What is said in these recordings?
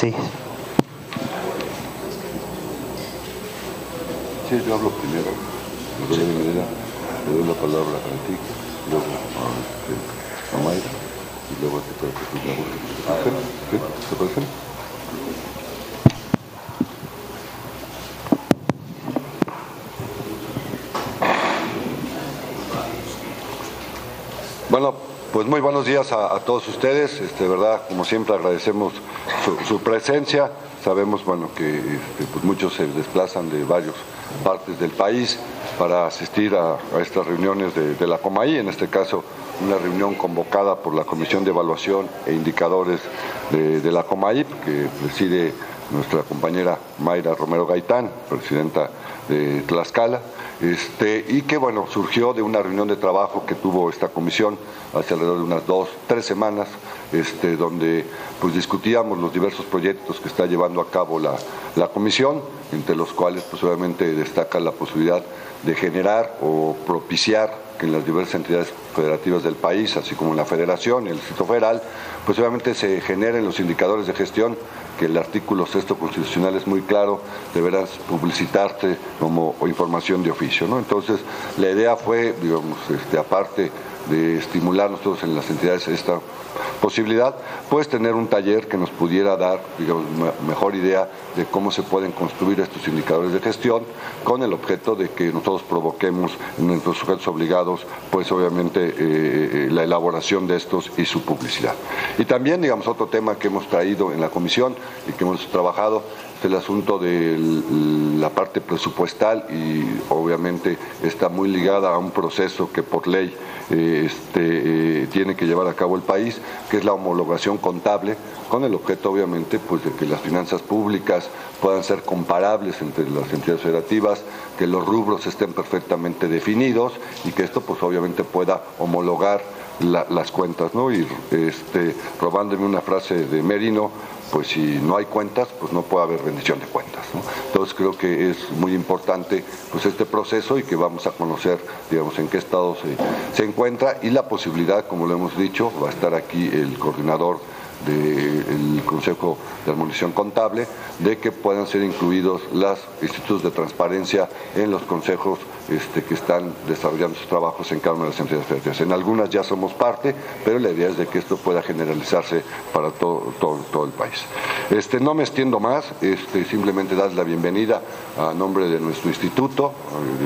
Sí. Sí, yo hablo primero. Le doy, le doy la palabra a Antique, luego a, este, a Mayra y luego a ti para que. ¿Sí? ¿Te parece? Bueno, pues muy buenos días a, todos ustedes. Este, verdad, como siempre, agradecemos su, presencia. Sabemos, bueno, que este, pues muchos se desplazan de varias partes del país para asistir a, estas reuniones de, la COMAI, en este caso una reunión convocada por la Comisión de Evaluación e Indicadores de, de la COMAI, que preside nuestra compañera Mayra Romero Gaitán, presidenta de Tlaxcala, este, y que bueno, surgió de una reunión de trabajo que tuvo esta comisión hace alrededor de unas dos, tres semanas, este, donde pues discutíamos los diversos proyectos que está llevando a cabo la, la comisión, entre los cuales pues obviamente destaca la posibilidad de generar o propiciar en las diversas entidades federativas del país, así como en la federación y el distrito federal, pues obviamente se generen los indicadores de gestión que el artículo sexto constitucional es muy claro, deberás publicitarte como información de oficio. ¿no? Entonces, la idea fue, digamos, este, aparte de estimular nosotros en las entidades esta posibilidad, pues tener un taller que nos pudiera dar, digamos, mejor idea de cómo se pueden construir estos indicadores de gestión con el objeto de que nosotros provoquemos en nuestros sujetos obligados, pues obviamente eh, la elaboración de estos y su publicidad. Y también, digamos, otro tema que hemos traído en la comisión y que hemos trabajado el asunto de la parte presupuestal y obviamente está muy ligada a un proceso que por ley eh, este, eh, tiene que llevar a cabo el país, que es la homologación contable, con el objeto obviamente pues, de que las finanzas públicas puedan ser comparables entre las entidades federativas, que los rubros estén perfectamente definidos y que esto pues obviamente pueda homologar la, las cuentas, ¿no? Y este, robándome una frase de Merino, pues si no hay cuentas, pues no puede haber rendición de cuentas. Entonces creo que es muy importante pues este proceso y que vamos a conocer, digamos, en qué estado se, se encuentra y la posibilidad, como lo hemos dicho, va a estar aquí el coordinador del Consejo de Armonización Contable, de que puedan ser incluidos los institutos de transparencia en los consejos este, que están desarrollando sus trabajos en cada una de las entidades federativas. En algunas ya somos parte, pero la idea es de que esto pueda generalizarse para todo, todo, el país. Este, no me extiendo más, este, simplemente dar la bienvenida a nombre de nuestro instituto,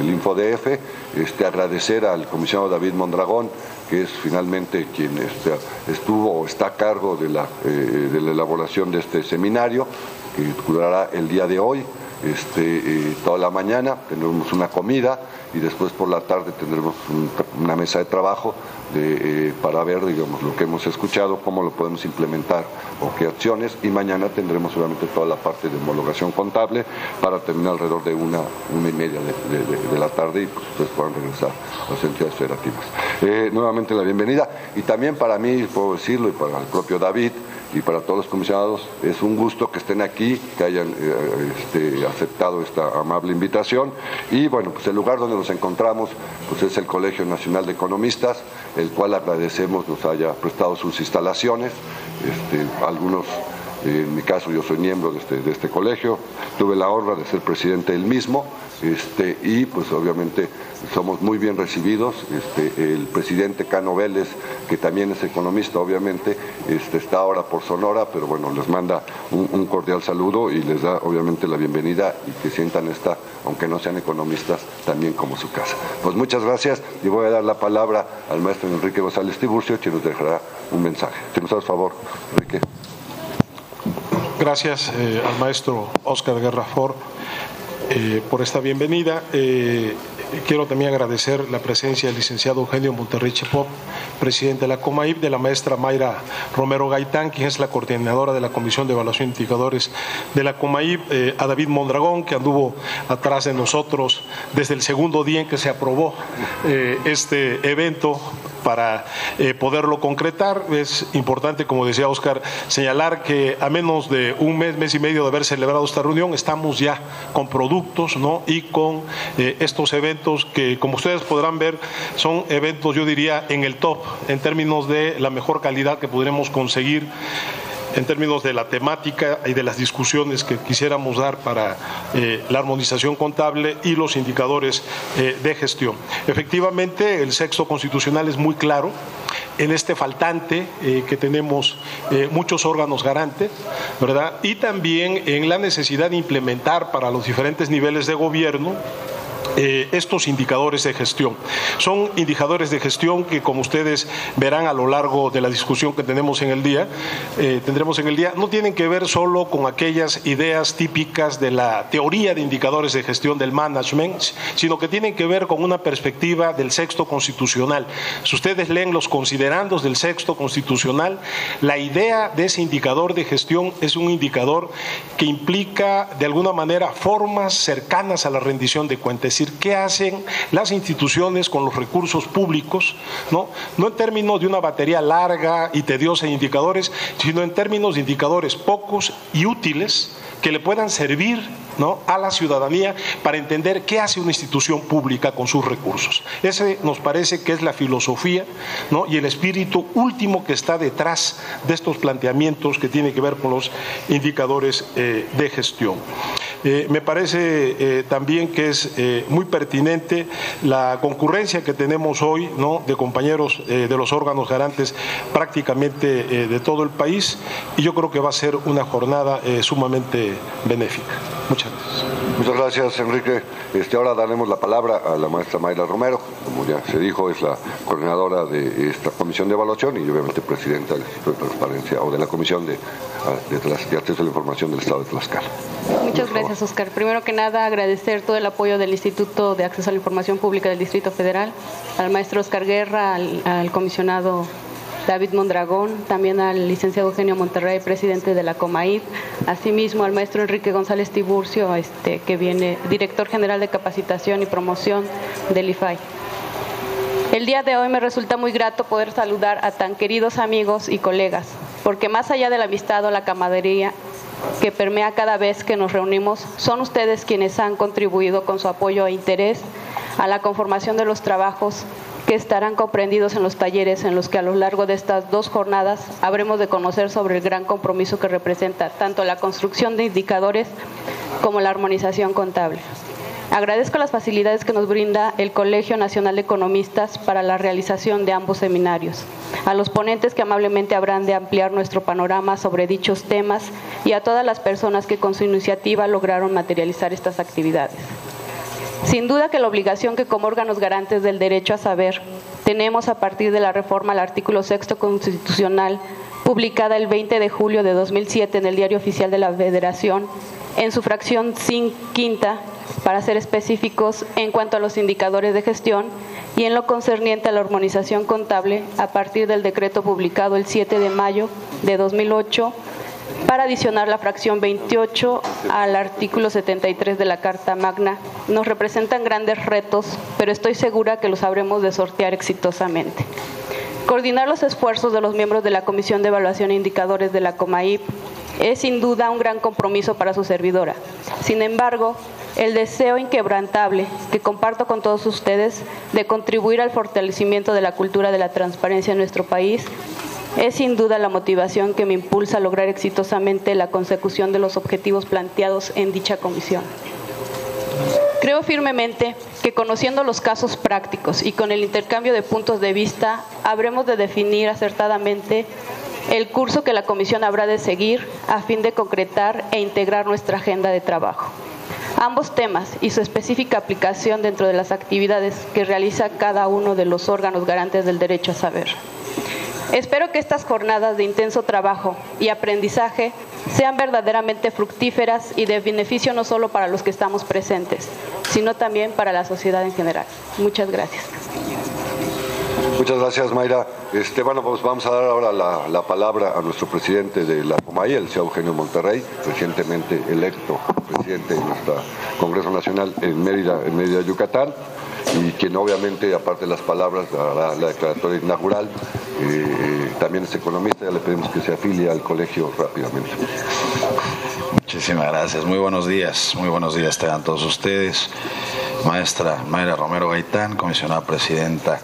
el InfoDF, este, agradecer al comisionado David Mondragón, que es finalmente quien este, estuvo o está a cargo de la, eh, de la elaboración de este seminario, que durará el día de hoy este, eh, toda la mañana, tendremos una comida y después por la tarde tendremos un, una mesa de trabajo eh, para ver digamos, lo que hemos escuchado, cómo lo podemos implementar o qué acciones y mañana tendremos obviamente toda la parte de homologación contable para terminar alrededor de una, una y media de la tarde y pues ustedes puedan regresar a las entidades federativas. Eh, nuevamente la bienvenida y también para mí, puedo decirlo, y para el propio David, y para todos los comisionados es un gusto que estén aquí, que hayan eh, este, aceptado esta amable invitación. Y bueno, pues el lugar donde nos encontramos pues es el Colegio Nacional de Economistas, el cual agradecemos nos haya prestado sus instalaciones, este, algunos en mi caso yo soy miembro de este, de este colegio, tuve la honra de ser presidente del mismo este, y pues obviamente somos muy bien recibidos. Este, el presidente Cano Vélez, que también es economista obviamente, este, está ahora por Sonora, pero bueno, les manda un, cordial saludo y les da obviamente la bienvenida y que sientan esta, aunque no sean economistas, también como su casa. Pues muchas gracias y voy a dar la palabra al maestro Enrique González Tiburcio, quien nos dejará un mensaje. Si nos das favor, Enrique. Gracias eh, al maestro Oscar Guerra Ford eh, por esta bienvenida. Eh, quiero también agradecer la presencia del licenciado Eugenio Monterrey Chepop, presidente de la COMAIP, de la maestra Mayra Romero Gaitán, quien es la coordinadora de la Comisión de Evaluación de Indicadores de la COMAIP, eh, a David Mondragón, que anduvo atrás de nosotros desde el segundo día en que se aprobó este evento para eh, poderlo concretar. Es importante, como decía Oscar, señalar que a menos de un mes, mes y medio de haber celebrado esta reunión, estamos ya con productos ¿no? y con eh, estos eventos que, como ustedes podrán ver, son eventos, yo diría, en el top en términos de la mejor calidad que podremos conseguir en términos de la temática y de las discusiones que quisiéramos dar para eh, la armonización contable y los indicadores eh, de gestión. Efectivamente, el sexto constitucional es muy claro en este faltante eh, que tenemos muchos órganos garantes, ¿verdad? Y también en la necesidad de implementar para los diferentes niveles de gobierno eh, estos indicadores de gestión. Son indicadores de gestión que, como ustedes verán a lo largo de la discusión que tenemos en el día, eh, tendremos en el día, no tienen que ver solo con aquellas ideas típicas de la teoría de indicadores de gestión del management, sino que tienen que ver con una perspectiva del sexto constitucional. Si ustedes leen los considerandos del sexto constitucional, la idea de ese indicador de gestión es un indicador que implica de alguna manera formas cercanas a la rendición de cuentas decir, qué hacen las instituciones con los recursos públicos, ¿no? no en términos de una batería larga y tediosa de indicadores, sino en términos de indicadores pocos y útiles que le puedan servir ¿no? a la ciudadanía para entender qué hace una institución pública con sus recursos. Ese nos parece que es la filosofía ¿no? y el espíritu último que está detrás de estos planteamientos que tienen que ver con los indicadores eh, de gestión. Eh, me parece eh, también que es muy pertinente la concurrencia que tenemos hoy ¿no? de compañeros de los órganos garantes prácticamente de todo el país y yo creo que va a ser una jornada sumamente benéfica. Muchas gracias. Muchas gracias, Enrique. Este, ahora daremos la palabra a la maestra Mayra Romero, como ya se dijo, es la coordinadora de esta comisión de evaluación y obviamente presidenta del Instituto de Transparencia o de la Comisión de, de, Acceso a la Información del Estado de Tlaxcala. Muchas gracias, Oscar. Primero que nada, agradecer todo el apoyo del Instituto de Acceso a la Información Pública del Distrito Federal, al maestro Oscar Guerra, al comisionado David Mondragón, también al licenciado Eugenio Monterrey, presidente de la COMAIP, asimismo al maestro Enrique González Tiburcio, este, que viene director general de capacitación y promoción del IFAI. El día de hoy me resulta muy grato poder saludar a tan queridos amigos y colegas, porque más allá de la amistad o la camaradería que permea cada vez que nos reunimos, son ustedes quienes han contribuido con su apoyo e interés a la conformación de los trabajos que estarán comprendidos en los talleres en los que a lo largo de estas dos jornadas habremos de conocer sobre el gran compromiso que representa tanto la construcción de indicadores como la armonización contable. Agradezco las facilidades que nos brinda el Colegio Nacional de Economistas para la realización de ambos seminarios, a los ponentes que amablemente habrán de ampliar nuestro panorama sobre dichos temas y a todas las personas que con su iniciativa lograron materializar estas actividades. Sin duda que la obligación que como órganos garantes del derecho a saber tenemos a partir de la reforma al artículo sexto constitucional publicada el 20 de julio de 2007 en el Diario Oficial de la Federación, en su fracción quinta, para ser específicos en cuanto a los indicadores de gestión y en lo concerniente a la armonización contable a partir del decreto publicado el 7 de mayo de 2008 para adicionar la fracción 28 al artículo 73 de la Carta Magna. Nos representan grandes retos, pero estoy segura que los habremos de sortear exitosamente. Coordinar los esfuerzos de los miembros de la Comisión de Evaluación e Indicadores de la COMAIP es sin duda un gran compromiso para su servidora. Sin embargo, el deseo inquebrantable que comparto con todos ustedes de contribuir al fortalecimiento de la cultura de la transparencia en nuestro país es sin duda la motivación que me impulsa a lograr exitosamente la consecución de los objetivos planteados en dicha comisión. Creo firmemente que conociendo los casos prácticos y con el intercambio de puntos de vista, habremos de definir acertadamente el curso que la comisión habrá de seguir a fin de concretar e integrar nuestra agenda de trabajo. Ambos temas y su específica aplicación dentro de las actividades que realiza cada uno de los órganos garantes del derecho a saber. Espero que estas jornadas de intenso trabajo y aprendizaje sean verdaderamente fructíferas y de beneficio no solo para los que estamos presentes, sino también para la sociedad en general. Muchas gracias. Muchas gracias, Mayra. Este, bueno, pues vamos a dar ahora la, palabra a nuestro presidente de la COMAI, el señor Eugenio Monterrey, recientemente electo presidente de nuestro Congreso Nacional en Mérida, en Mérida, Yucatán y quien obviamente, aparte de las palabras, la declaratoria inaugural. Eh, también es economista, ya le pedimos que se afilie al colegio rápidamente. Muchísimas gracias, muy buenos días, muy buenos días tengan todos ustedes. Maestra Mayra Romero Gaitán, comisionada presidenta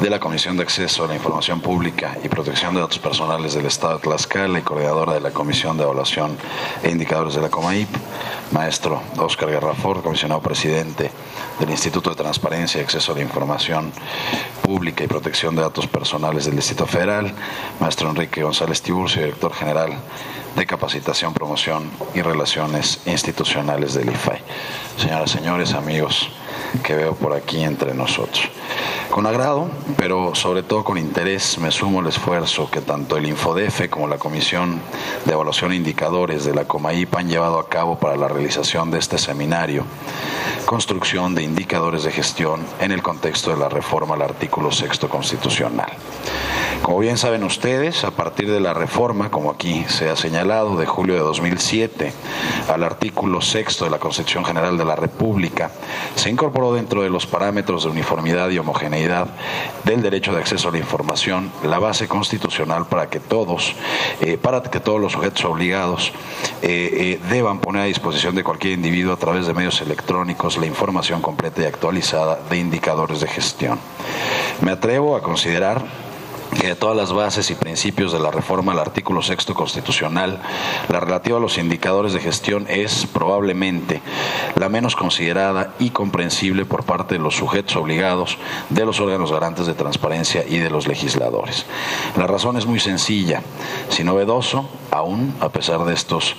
de la Comisión de Acceso a la Información Pública y Protección de Datos Personales del Estado de Tlaxcala y coordinadora de la Comisión de Evaluación e Indicadores de la COMAIP, maestro Oscar Guerrafor, comisionado presidente del Instituto de Transparencia y Acceso a la Información Pública y Protección de Datos Personales del Distrito Federal, maestro Enrique González Tiburcio, director general de Capacitación, Promoción y Relaciones Institucionales del IFAI. Señoras, señores, amigos que veo por aquí entre nosotros. Con agrado, pero sobre todo con interés, me sumo al esfuerzo que tanto el Infodefe como la Comisión de Evaluación e Indicadores de la COMAIP han llevado a cabo para la realización de este seminario, Construcción de Indicadores de Gestión en el contexto de la reforma al artículo sexto constitucional. Como bien saben ustedes, a partir de la reforma, como aquí se ha señalado, de julio de 2007 al artículo sexto de la Constitución General de la República, se incorporó dentro de los parámetros de uniformidad y homogeneidad del derecho de acceso a la información la base constitucional para que todos, eh, para que todos los sujetos obligados eh, eh, deban poner a disposición de cualquier individuo a través de medios electrónicos la información completa y actualizada de indicadores de gestión. Me atrevo a considerar que de todas las bases y principios de la reforma al artículo sexto constitucional, la relativa a los indicadores de gestión es probablemente la menos considerada y comprensible por parte de los sujetos obligados, de los órganos garantes de transparencia y de los legisladores. La razón es muy sencilla. Si novedoso, aún a pesar de estos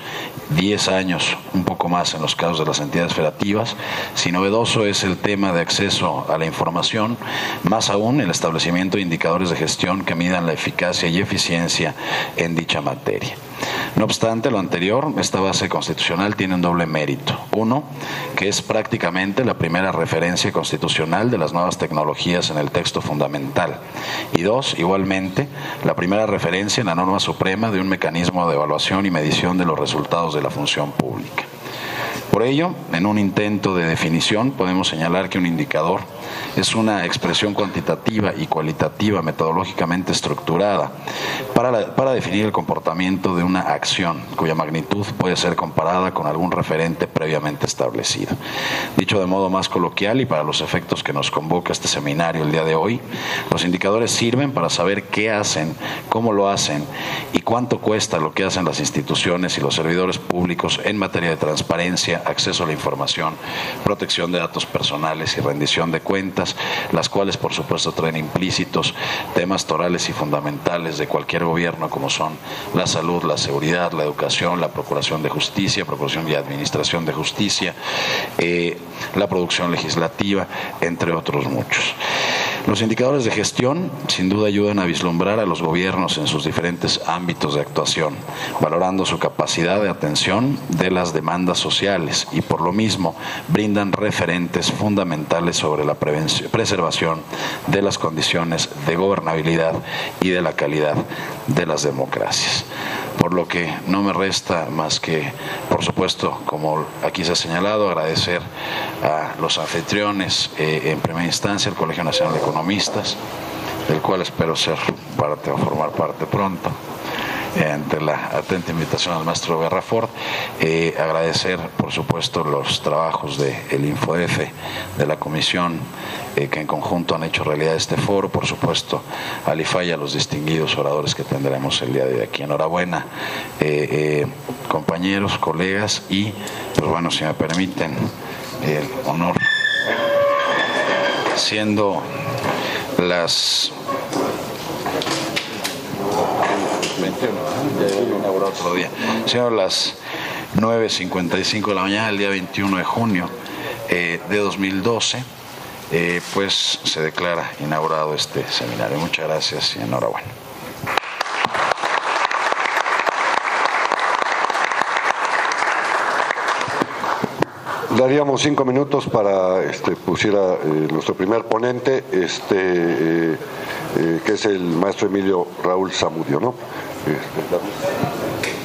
10 años, un poco más en los casos de las entidades federativas, si novedoso es el tema de acceso a la información, más aún el establecimiento de indicadores de gestión que midan la eficacia y eficiencia en dicha materia. No obstante lo anterior, esta base constitucional tiene un doble mérito. Uno, que es prácticamente la primera referencia constitucional de las nuevas tecnologías en el texto fundamental. Y dos, igualmente, la primera referencia en la norma suprema de un mecanismo de evaluación y medición de los resultados de la función pública. Por ello, en un intento de definición, podemos señalar que un indicador es una expresión cuantitativa y cualitativa metodológicamente estructurada para, para, definir el comportamiento de una acción cuya magnitud puede ser comparada con algún referente previamente establecido. Dicho de modo más coloquial y para los efectos que nos convoca este seminario el día de hoy, los indicadores sirven para saber qué hacen, cómo lo hacen y cuánto cuesta lo que hacen las instituciones y los servidores públicos en materia de transparencia, acceso a la información, protección de datos personales y rendición de cuentas, las cuales por supuesto traen implícitos temas torales y fundamentales de cualquier gobierno como son la salud, la seguridad, la educación, la procuración de justicia, procuración y administración de justicia, eh, la producción legislativa, entre otros muchos. Los indicadores de gestión sin duda ayudan a vislumbrar a los gobiernos en sus diferentes ámbitos de actuación, valorando su capacidad de atención de las demandas sociales y por lo mismo brindan referentes fundamentales sobre la preservación de las condiciones de gobernabilidad y de la calidad de las democracias por lo que no me resta más que, por supuesto, como aquí se ha señalado, agradecer a los anfitriones, eh, en primera instancia, el Colegio Nacional de Economistas, del cual espero ser parte o formar parte pronto ante la atenta invitación al maestro Guerrafort, eh, agradecer por supuesto los trabajos del el InfoF, de la comisión eh, que en conjunto han hecho realidad este foro, por supuesto al IFA y los distinguidos oradores que tendremos el día de aquí. Enhorabuena, eh, compañeros, colegas y, pues bueno, si me permiten, el honor, siendo las 21, ya otro día. Señor, las 9.55 de la mañana, el día 21 de junio eh, de 2012, eh, pues se declara inaugurado este seminario. Muchas gracias y enhorabuena. Daríamos cinco minutos para este, pusiera eh, nuestro primer ponente, este, que es el maestro Emilio Raúl Zamudio. ¿no? Este,